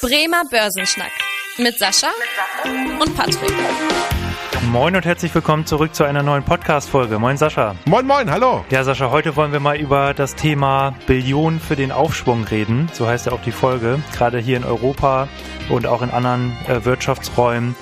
Bremer Börsenschnack mit Sascha und Patrick. Moin und herzlich willkommen zurück zu einer neuen Podcast-Folge. Moin Sascha. Moin, moin, hallo. Ja, Sascha, heute wollen wir mal über das Thema Billionen für den Aufschwung reden. So heißt ja auch die Folge. Gerade hier in Europa und auch in anderen äh, Wirtschaftsräumen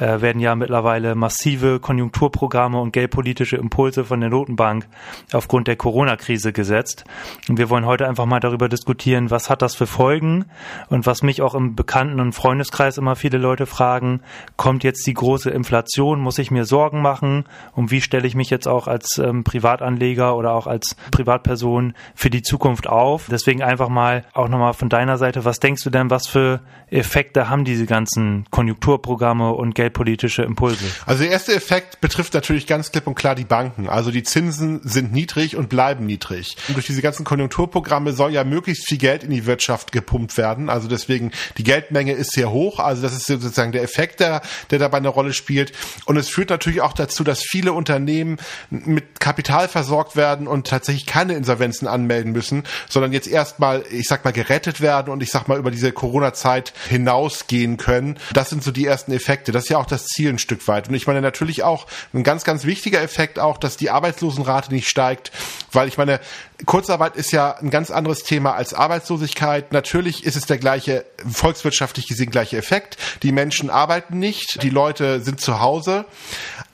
äh, werden ja mittlerweile massive Konjunkturprogramme und geldpolitische Impulse von der Notenbank aufgrund der Corona-Krise gesetzt. Und wir wollen heute einfach mal darüber diskutieren, was hat das für Folgen und was mich auch im Bekannten- und Freundeskreis immer viele Leute fragen, kommt jetzt die große Inflation, muss ich mir Sorgen machen und wie stelle ich mich jetzt auch als ähm, Privatanleger oder auch als Privatperson für die Zukunft auf? Deswegen einfach mal auch nochmal von deiner Seite, was denkst du denn, was für Effekte haben diese ganzen Konjunkturprogramme und Geld geldpolitische Impulse? Also der erste Effekt betrifft natürlich ganz klipp und klar die Banken. Also die Zinsen sind niedrig und bleiben niedrig. Und durch diese ganzen Konjunkturprogramme soll ja möglichst viel Geld in die Wirtschaft gepumpt werden. Also deswegen die Geldmenge ist sehr hoch. Also das ist sozusagen der Effekt, der, der dabei eine Rolle spielt. Und es führt natürlich auch dazu, dass viele Unternehmen mit Kapital versorgt werden und tatsächlich keine Insolvenzen anmelden müssen, sondern jetzt erstmal, ich sag mal, gerettet werden und ich sag mal über diese Corona-Zeit hinausgehen können. Das sind so die ersten Effekte. Das ist ja auch das Ziel ein Stück weit. Und ich meine natürlich auch ein ganz, ganz wichtiger Effekt auch, dass die Arbeitslosenrate nicht steigt, weil ich meine, Kurzarbeit ist ja ein ganz anderes Thema als Arbeitslosigkeit. Natürlich ist es der gleiche, volkswirtschaftlich gesehen gleiche Effekt. Die Menschen arbeiten nicht, die Leute sind zu Hause,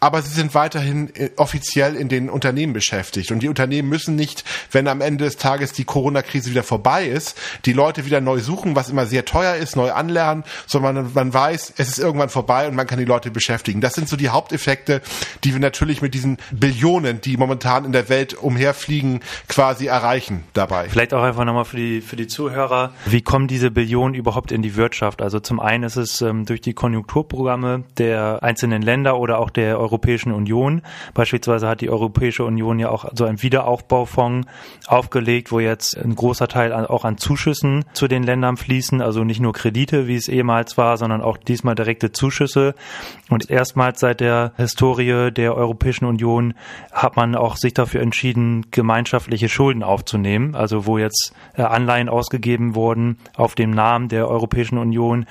aber sie sind weiterhin äh, offiziell in den Unternehmen beschäftigt. Und die Unternehmen müssen nicht, wenn am Ende des Tages die Corona-Krise wieder vorbei ist, die Leute wieder neu suchen, was immer sehr teuer ist, neu anlernen, sondern man weiß, es ist irgendwann vorbei und man kann die Leute beschäftigen. Das sind so die Haupteffekte, die wir natürlich mit diesen Billionen, die momentan in der Welt umherfliegen, quasi erreichen dabei. Vielleicht auch einfach nochmal für die, für die Zuhörer. Wie kommen diese Billionen überhaupt in die Wirtschaft? Also zum einen ist es ähm, durch die Konjunkturprogramme der einzelnen Länder oder auch der Europäischen Union. Beispielsweise hat die Europäische Union ja auch so einen Wiederaufbaufonds aufgelegt, wo jetzt ein großer Teil an, auch an Zuschüssen zu den Ländern fließen. Also nicht nur Kredite, wie es ehemals war, sondern auch diesmal direkte Zuschüsse. Und erstmals seit der Historie der Europäischen Union hat man auch sich dafür entschieden, gemeinschaftliche Schulden aufzunehmen, also wo jetzt äh, Anleihen ausgegeben wurden auf dem Namen der Europäischen Union.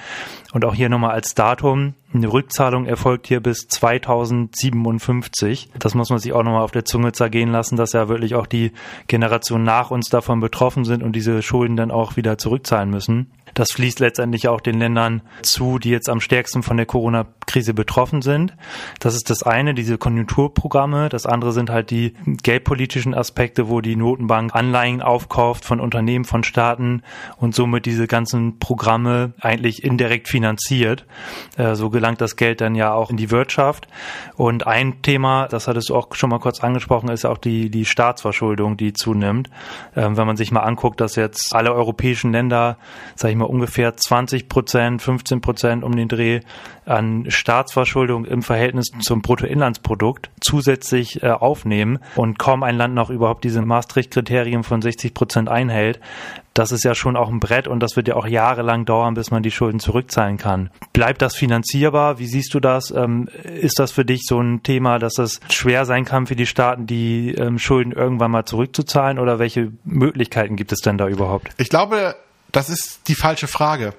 Und auch hier nochmal als Datum, eine Rückzahlung erfolgt hier bis 2057. Das muss man sich auch nochmal auf der Zunge zergehen lassen, dass ja wirklich auch die Generationen nach uns davon betroffen sind und diese Schulden dann auch wieder zurückzahlen müssen. Das fließt letztendlich auch den Ländern zu, die jetzt am stärksten von der Corona-Krise betroffen sind. Das ist das eine, diese Konjunkturprogramme. Das andere sind halt die geldpolitischen Aspekte, wo die Notenbank Anleihen aufkauft von Unternehmen, von Staaten und somit diese ganzen Programme eigentlich indirekt finanziert. Äh, so gelangt das Geld dann ja auch in die Wirtschaft. Und ein Thema, das hattest du auch schon mal kurz angesprochen, ist auch die, die Staatsverschuldung, die zunimmt. Ähm, wenn man sich mal anguckt, dass jetzt alle europäischen Länder, sag ich mal, wir ungefähr 20 Prozent, 15 Prozent um den Dreh an Staatsverschuldung im Verhältnis zum Bruttoinlandsprodukt zusätzlich äh, aufnehmen und kaum ein Land noch überhaupt diese Maastricht-Kriterien von 60 Prozent einhält, das ist ja schon auch ein Brett und das wird ja auch jahrelang dauern, bis man die Schulden zurückzahlen kann. Bleibt das finanzierbar? Wie siehst du das? Ähm, ist das für dich so ein Thema, dass es schwer sein kann für die Staaten, die ähm, Schulden irgendwann mal zurückzuzahlen oder welche Möglichkeiten gibt es denn da überhaupt? Ich glaube, das ist die falsche Frage.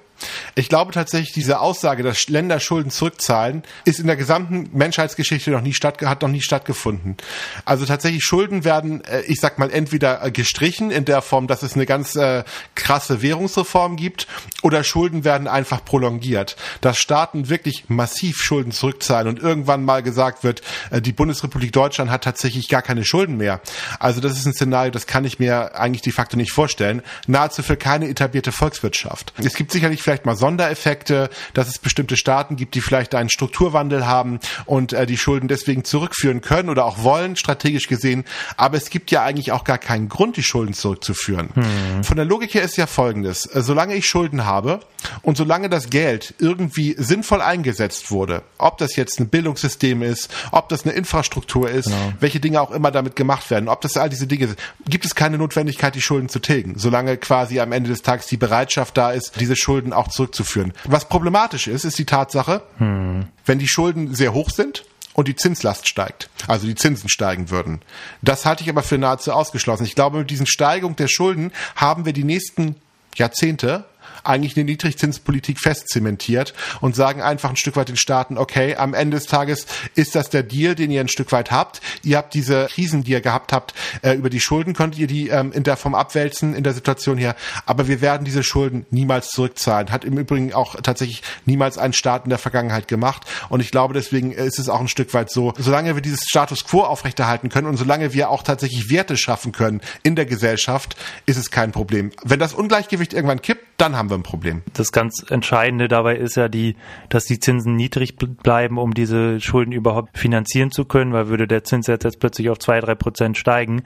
Ich glaube tatsächlich, diese Aussage, dass Länder Schulden zurückzahlen, ist in der gesamten Menschheitsgeschichte noch nie statt, hat noch nie stattgefunden. Also tatsächlich Schulden werden, äh, ich sag mal, entweder äh, gestrichen in der Form, dass es eine ganz äh, krasse Währungsreform gibt, oder Schulden werden einfach prolongiert. Dass Staaten wirklich massiv Schulden zurückzahlen und irgendwann mal gesagt wird, äh, die Bundesrepublik Deutschland hat tatsächlich gar keine Schulden mehr. Also das ist ein Szenario, das kann ich mir eigentlich de facto nicht vorstellen. Nahezu für keine etablierte Volkswirtschaft. Es gibt sicherlich vielleicht mal Sondereffekte, dass es bestimmte Staaten gibt, die vielleicht einen Strukturwandel haben und äh, die Schulden deswegen zurückführen können oder auch wollen, strategisch gesehen. Aber es gibt ja eigentlich auch gar keinen Grund, die Schulden zurückzuführen. Hm. Von der Logik her ist ja folgendes. Äh, solange ich Schulden habe und solange das Geld irgendwie sinnvoll eingesetzt wurde, ob das jetzt ein Bildungssystem ist, ob das eine Infrastruktur ist, genau. welche Dinge auch immer damit gemacht werden, ob das all diese Dinge sind, gibt es keine Notwendigkeit, die Schulden zu tilgen, solange quasi am Ende des Tages die Bereitschaft da ist, diese Schulden auch zurückzuführen. Was problematisch ist, ist die Tatsache, hm. wenn die Schulden sehr hoch sind, und die Zinslast steigt, also die Zinsen steigen würden. Das halte ich aber für nahezu ausgeschlossen. Ich glaube, mit diesen Steigung der Schulden haben wir die nächsten Jahrzehnte eigentlich eine Niedrigzinspolitik festzementiert und sagen einfach ein Stück weit den Staaten, okay, am Ende des Tages ist das der Deal, den ihr ein Stück weit habt. Ihr habt diese Krisen, die ihr gehabt habt, äh, über die Schulden könnt ihr die ähm, in der Form abwälzen in der Situation hier, aber wir werden diese Schulden niemals zurückzahlen. Hat im Übrigen auch tatsächlich niemals ein Staat in der Vergangenheit gemacht und ich glaube, deswegen ist es auch ein Stück weit so, solange wir dieses Status quo aufrechterhalten können und solange wir auch tatsächlich Werte schaffen können in der Gesellschaft, ist es kein Problem. Wenn das Ungleichgewicht irgendwann kippt, dann haben wir ein Problem. Das ganz Entscheidende dabei ist ja die, dass die Zinsen niedrig bleiben, um diese Schulden überhaupt finanzieren zu können, weil würde der Zinssatz jetzt plötzlich auf zwei, drei Prozent steigen,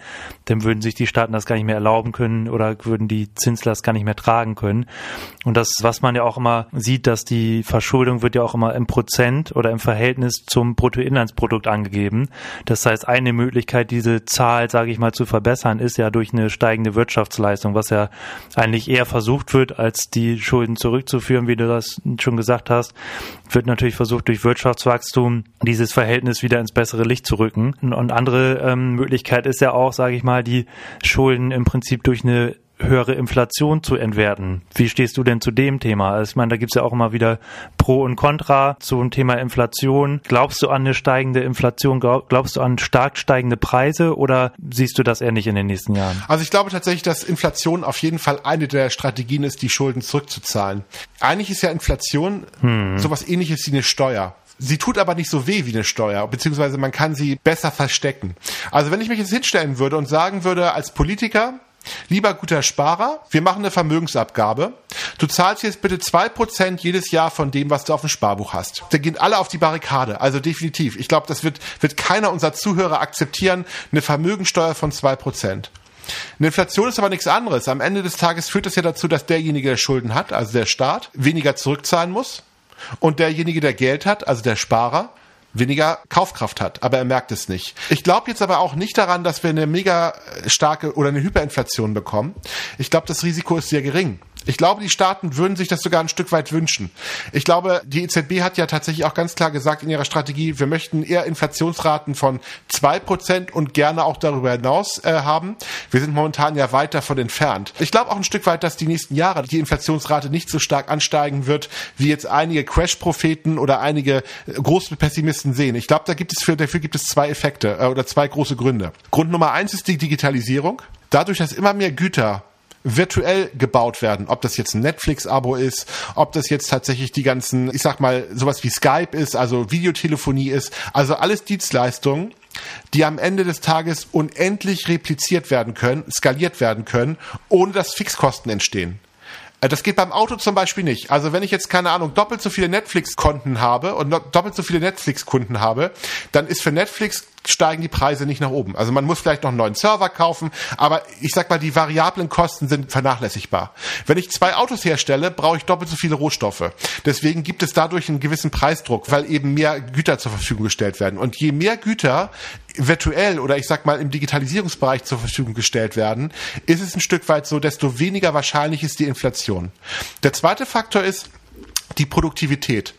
dann würden sich die Staaten das gar nicht mehr erlauben können oder würden die Zinslast gar nicht mehr tragen können. Und das, was man ja auch immer sieht, dass die Verschuldung wird ja auch immer im Prozent oder im Verhältnis zum Bruttoinlandsprodukt angegeben. Das heißt, eine Möglichkeit, diese Zahl, sage ich mal, zu verbessern, ist ja durch eine steigende Wirtschaftsleistung, was ja eigentlich eher versucht wird, als die Schulden zurückzuführen, wie du das schon gesagt hast, wird natürlich versucht, durch Wirtschaftswachstum dieses Verhältnis wieder ins bessere Licht zu rücken. Und andere ähm, Möglichkeit ist ja auch, sage ich mal, die Schulden im Prinzip durch eine höhere Inflation zu entwerten. Wie stehst du denn zu dem Thema? Also ich meine, da gibt's ja auch immer wieder Pro und Contra zum Thema Inflation. Glaubst du an eine steigende Inflation? Glaubst du an stark steigende Preise oder siehst du das eher nicht in den nächsten Jahren? Also ich glaube tatsächlich, dass Inflation auf jeden Fall eine der Strategien ist, die Schulden zurückzuzahlen. Eigentlich ist ja Inflation hm. sowas ähnliches wie eine Steuer. Sie tut aber nicht so weh wie eine Steuer, beziehungsweise man kann sie besser verstecken. Also wenn ich mich jetzt hinstellen würde und sagen würde, als Politiker, Lieber guter Sparer, wir machen eine Vermögensabgabe. Du zahlst jetzt bitte zwei Prozent jedes Jahr von dem, was du auf dem Sparbuch hast. Da gehen alle auf die Barrikade. Also definitiv. Ich glaube, das wird, wird keiner unserer Zuhörer akzeptieren. Eine Vermögensteuer von zwei Prozent. Eine Inflation ist aber nichts anderes. Am Ende des Tages führt es ja dazu, dass derjenige, der Schulden hat, also der Staat, weniger zurückzahlen muss. Und derjenige, der Geld hat, also der Sparer, weniger Kaufkraft hat, aber er merkt es nicht. Ich glaube jetzt aber auch nicht daran, dass wir eine mega starke oder eine Hyperinflation bekommen. Ich glaube, das Risiko ist sehr gering. Ich glaube, die Staaten würden sich das sogar ein Stück weit wünschen. Ich glaube, die EZB hat ja tatsächlich auch ganz klar gesagt in ihrer Strategie, wir möchten eher Inflationsraten von zwei Prozent und gerne auch darüber hinaus äh, haben. Wir sind momentan ja weit davon entfernt. Ich glaube auch ein Stück weit, dass die nächsten Jahre die Inflationsrate nicht so stark ansteigen wird, wie jetzt einige Crash-Propheten oder einige äh, große Pessimisten sehen. Ich glaube, da gibt es für, dafür gibt es zwei Effekte äh, oder zwei große Gründe. Grund Nummer eins ist die Digitalisierung. Dadurch, dass immer mehr Güter virtuell gebaut werden. Ob das jetzt ein Netflix-Abo ist, ob das jetzt tatsächlich die ganzen, ich sag mal, sowas wie Skype ist, also Videotelefonie ist, also alles Dienstleistungen, die am Ende des Tages unendlich repliziert werden können, skaliert werden können, ohne dass Fixkosten entstehen. Äh, das geht beim Auto zum Beispiel nicht. Also wenn ich jetzt, keine Ahnung, doppelt so viele Netflix-Konten habe und doppelt so viele Netflix-Kunden habe, dann ist für Netflix steigen die Preise nicht nach oben. Also man muss vielleicht noch einen neuen Server kaufen, aber ich sag mal, die variablen Kosten sind vernachlässigbar. Wenn ich zwei Autos herstelle, brauche ich doppelt so viele Rohstoffe. Deswegen gibt es dadurch einen gewissen Preisdruck, weil eben mehr Güter zur Verfügung gestellt werden. Und je mehr Güter virtuell oder ich sag mal im Digitalisierungsbereich zur Verfügung gestellt werden, ist es ein Stück weit so, desto weniger wahrscheinlich ist die Inflation. Der zweite Faktor ist, die Produktivität.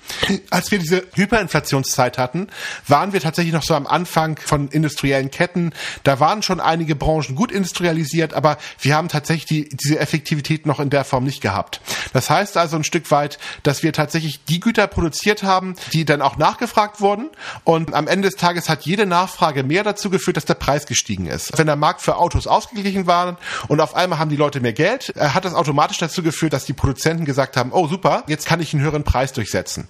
Als wir diese Hyperinflationszeit hatten, waren wir tatsächlich noch so am Anfang von industriellen Ketten. Da waren schon einige Branchen gut industrialisiert, aber wir haben tatsächlich die, diese Effektivität noch in der Form nicht gehabt. Das heißt also ein Stück weit, dass wir tatsächlich die Güter produziert haben, die dann auch nachgefragt wurden. Und am Ende des Tages hat jede Nachfrage mehr dazu geführt, dass der Preis gestiegen ist. Wenn der Markt für Autos ausgeglichen war und auf einmal haben die Leute mehr Geld, äh, hat das automatisch dazu geführt, dass die Produzenten gesagt haben, oh super, jetzt kann ich einen höheren Preis durchsetzen.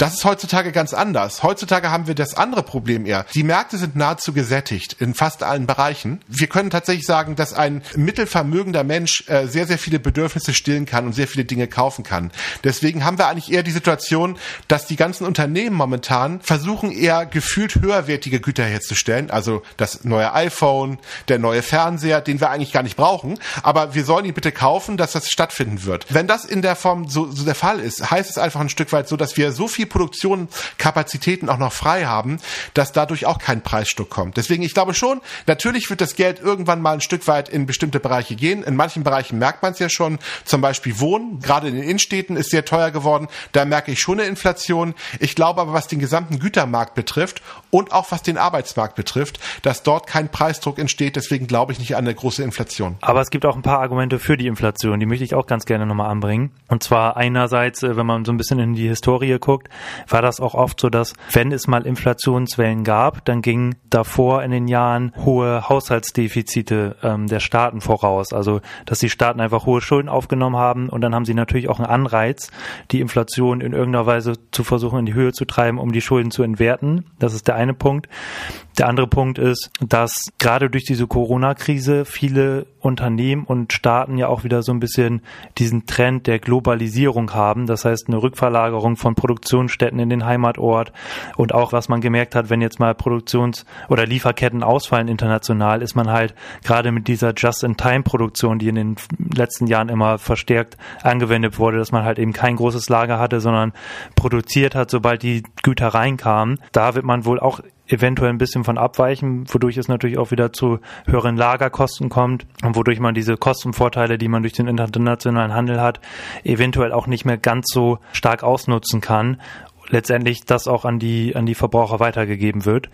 Das ist heutzutage ganz anders. Heutzutage haben wir das andere Problem eher. Die Märkte sind nahezu gesättigt in fast allen Bereichen. Wir können tatsächlich sagen, dass ein mittelvermögender Mensch äh, sehr, sehr viele Bedürfnisse stillen kann und sehr viele Dinge kaufen kann. Deswegen haben wir eigentlich eher die Situation, dass die ganzen Unternehmen momentan versuchen eher gefühlt höherwertige Güter herzustellen. Also das neue iPhone, der neue Fernseher, den wir eigentlich gar nicht brauchen. Aber wir sollen ihn bitte kaufen, dass das stattfinden wird. Wenn das in der Form so, so der Fall ist, heißt es einfach ein Stück weit so, dass wir so viel Produktionskapazitäten auch noch frei haben, dass dadurch auch kein Preisstuck kommt. Deswegen, ich glaube schon, natürlich wird das Geld irgendwann mal ein Stück weit in bestimmte Bereiche gehen. In manchen Bereichen merkt man es ja schon, zum Beispiel Wohnen, gerade in den Innenstädten ist sehr teuer geworden. Da merke ich schon eine Inflation. Ich glaube aber, was den gesamten Gütermarkt betrifft und auch was den Arbeitsmarkt betrifft, dass dort kein Preisdruck entsteht. Deswegen glaube ich nicht an eine große Inflation. Aber es gibt auch ein paar Argumente für die Inflation, die möchte ich auch ganz gerne nochmal anbringen. Und zwar einerseits, äh, wenn man so ein bisschen in die Historie guckt, war das auch oft so, dass wenn es mal Inflationswellen gab, dann ging davor in den Jahren hohe Haushaltsdefizite ähm, der Staaten voraus. Also dass die Staaten einfach hohe Schulden aufgenommen haben und dann haben sie natürlich auch einen Anreiz, die Inflation in irgendeiner Weise zu versuchen in die Höhe zu treiben, um die Schulden zu entwerten. Das ist der eine Punkt. Der andere Punkt ist, dass gerade durch diese Corona-Krise viele Unternehmen und Staaten ja auch wieder so ein bisschen diesen Trend der Globalisierung haben. Das heißt, eine Rückverlagerung von Produktionsstätten in den Heimatort und auch, was man gemerkt hat, wenn jetzt mal Produktions- oder Lieferketten ausfallen international, ist man halt gerade mit dieser Just-in-Time-Produktion, die in den letzten Jahren immer verstärkt angewendet wurde, dass man halt eben kein großes Lager hatte, sondern produziert hat, sobald die Güter reinkamen. Da wird man wohl auch eventuell ein bisschen von abweichen, wodurch es natürlich auch wieder zu höheren Lagerkosten kommt und wodurch man diese Kostenvorteile, die man durch den internationalen Handel hat, eventuell auch nicht mehr ganz so stark ausnutzen kann letztendlich das auch an die, an die Verbraucher weitergegeben wird.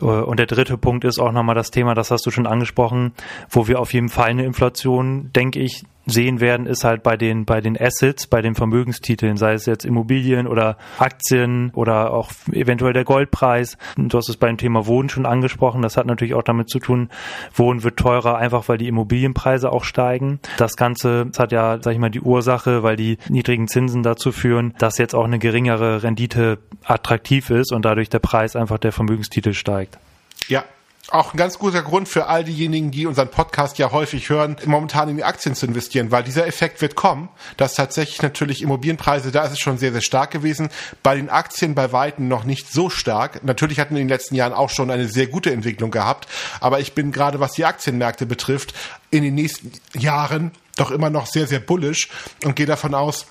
Und der dritte Punkt ist auch nochmal das Thema, das hast du schon angesprochen, wo wir auf jeden Fall eine Inflation, denke ich, sehen werden, ist halt bei den, bei den Assets, bei den Vermögenstiteln, sei es jetzt Immobilien oder Aktien oder auch eventuell der Goldpreis. Du hast es beim Thema Wohnen schon angesprochen. Das hat natürlich auch damit zu tun, Wohnen wird teurer, einfach weil die Immobilienpreise auch steigen. Das Ganze das hat ja, sag ich mal, die Ursache, weil die niedrigen Zinsen dazu führen, dass jetzt auch eine geringere Rendite attraktiv ist und dadurch der Preis einfach der Vermögenstitel steigt. Ja, auch ein ganz guter Grund für all diejenigen, die unseren Podcast ja häufig hören, momentan in die Aktien zu investieren, weil dieser Effekt wird kommen, dass tatsächlich natürlich Immobilienpreise, da ist es schon sehr, sehr stark gewesen, bei den Aktien bei Weitem noch nicht so stark. Natürlich hatten wir in den letzten Jahren auch schon eine sehr gute Entwicklung gehabt, aber ich bin gerade, was die Aktienmärkte betrifft, in den nächsten Jahren doch immer noch sehr, sehr bullisch und gehe davon aus,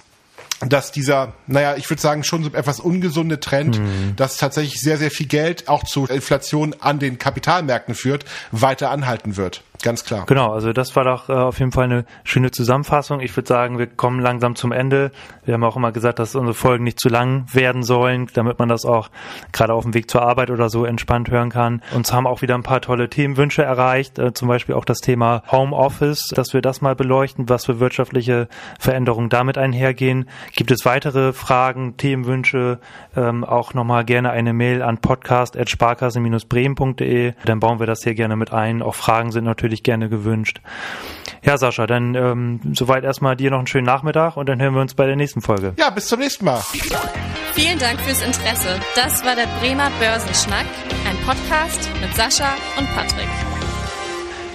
dass dieser, naja, ich würde sagen, schon so etwas ungesunde Trend, mhm. dass tatsächlich sehr, sehr viel Geld auch zu Inflation an den Kapitalmärkten führt, weiter anhalten wird. Ganz klar. Genau, also das war doch äh, auf jeden Fall eine schöne Zusammenfassung. Ich würde sagen, wir kommen langsam zum Ende. Wir haben auch immer gesagt, dass unsere Folgen nicht zu lang werden sollen, damit man das auch gerade auf dem Weg zur Arbeit oder so entspannt hören kann. Uns haben auch wieder ein paar tolle Themenwünsche erreicht, äh, zum Beispiel auch das Thema Homeoffice, dass wir das mal beleuchten, was für wirtschaftliche Veränderungen damit einhergehen. Gibt es weitere Fragen, Themenwünsche, ähm, auch nochmal gerne eine Mail an podcast.sparkasse-bremen.de. Dann bauen wir das hier gerne mit ein. Auch Fragen sind natürlich natürlich gerne gewünscht. Ja, Sascha, dann ähm, soweit erstmal dir noch einen schönen Nachmittag und dann hören wir uns bei der nächsten Folge. Ja, bis zum nächsten Mal. Vielen Dank fürs Interesse. Das war der Bremer Börsenschnack, ein Podcast mit Sascha und Patrick.